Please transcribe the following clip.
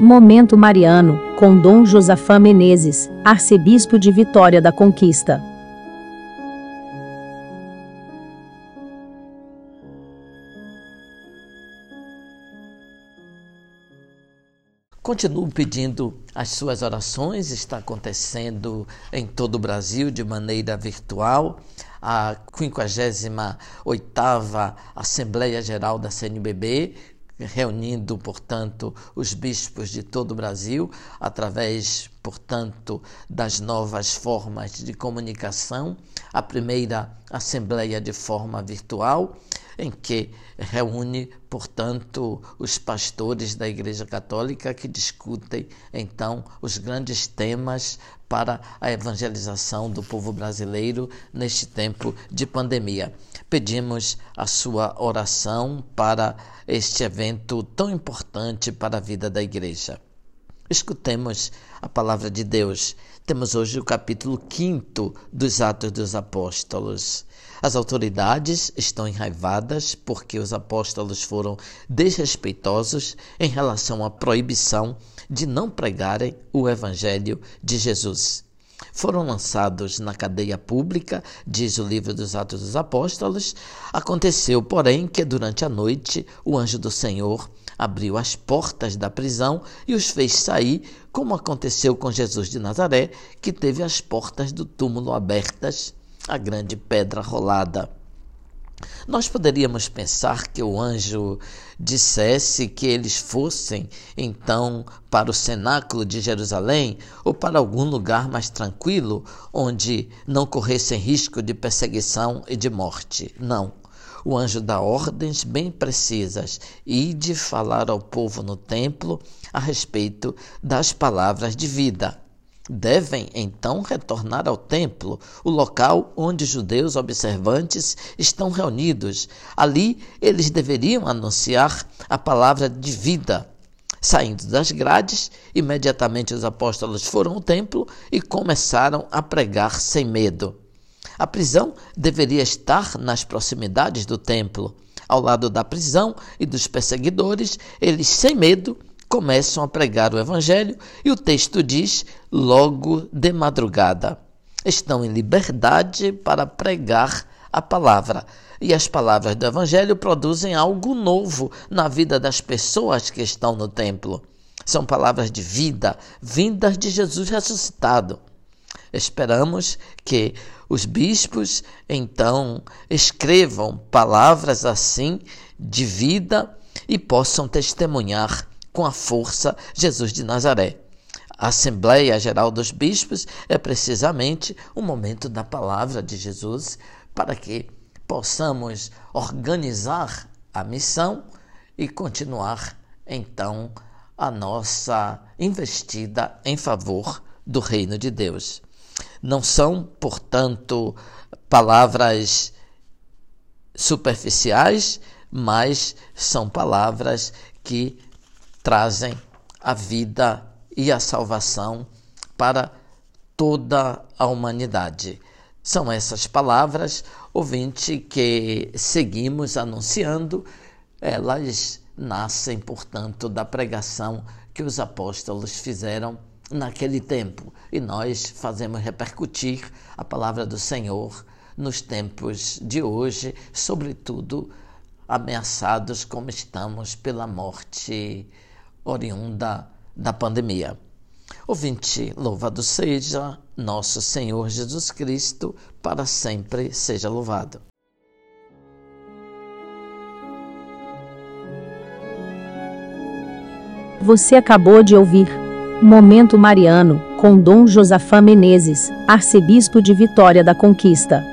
Momento Mariano, com Dom Josafá Menezes, arcebispo de Vitória da Conquista. Continuo pedindo as suas orações, está acontecendo em todo o Brasil de maneira virtual. A 58ª Assembleia Geral da CNBB, reunindo, portanto, os bispos de todo o Brasil, através, portanto, das novas formas de comunicação. A primeira Assembleia de forma virtual em que reúne, portanto, os pastores da Igreja Católica que discutem então os grandes temas para a evangelização do povo brasileiro neste tempo de pandemia. Pedimos a sua oração para este evento tão importante para a vida da Igreja. Escutemos a palavra de Deus. Temos hoje o capítulo 5 dos Atos dos Apóstolos. As autoridades estão enraivadas porque os apóstolos foram desrespeitosos em relação à proibição de não pregarem o Evangelho de Jesus. Foram lançados na cadeia pública, diz o livro dos Atos dos Apóstolos. Aconteceu, porém, que durante a noite o anjo do Senhor abriu as portas da prisão e os fez sair, como aconteceu com Jesus de Nazaré, que teve as portas do túmulo abertas a grande pedra rolada. Nós poderíamos pensar que o anjo dissesse que eles fossem então para o cenáculo de Jerusalém ou para algum lugar mais tranquilo onde não corressem risco de perseguição e de morte. Não. O anjo dá ordens bem precisas e de falar ao povo no templo a respeito das palavras de vida. Devem então retornar ao templo, o local onde os judeus observantes estão reunidos. Ali eles deveriam anunciar a palavra de vida. Saindo das grades, imediatamente os apóstolos foram ao templo e começaram a pregar sem medo. A prisão deveria estar nas proximidades do templo. Ao lado da prisão e dos perseguidores, eles, sem medo, começam a pregar o Evangelho e o texto diz: logo de madrugada. Estão em liberdade para pregar a palavra. E as palavras do Evangelho produzem algo novo na vida das pessoas que estão no templo. São palavras de vida, vindas de Jesus ressuscitado. Esperamos que os bispos então escrevam palavras assim de vida e possam testemunhar com a força Jesus de Nazaré. A Assembleia Geral dos Bispos é precisamente o momento da palavra de Jesus para que possamos organizar a missão e continuar então a nossa investida em favor do reino de Deus. Não são, portanto, palavras superficiais, mas são palavras que trazem a vida e a salvação para toda a humanidade. São essas palavras, ouvinte, que seguimos anunciando, elas nascem, portanto, da pregação que os apóstolos fizeram naquele tempo e nós fazemos repercutir a palavra do Senhor nos tempos de hoje, sobretudo ameaçados como estamos pela morte oriunda da pandemia. Ouvinte, louvado seja nosso Senhor Jesus Cristo, para sempre seja louvado. Você acabou de ouvir Momento Mariano, com Dom Josafá Menezes, arcebispo de Vitória da Conquista.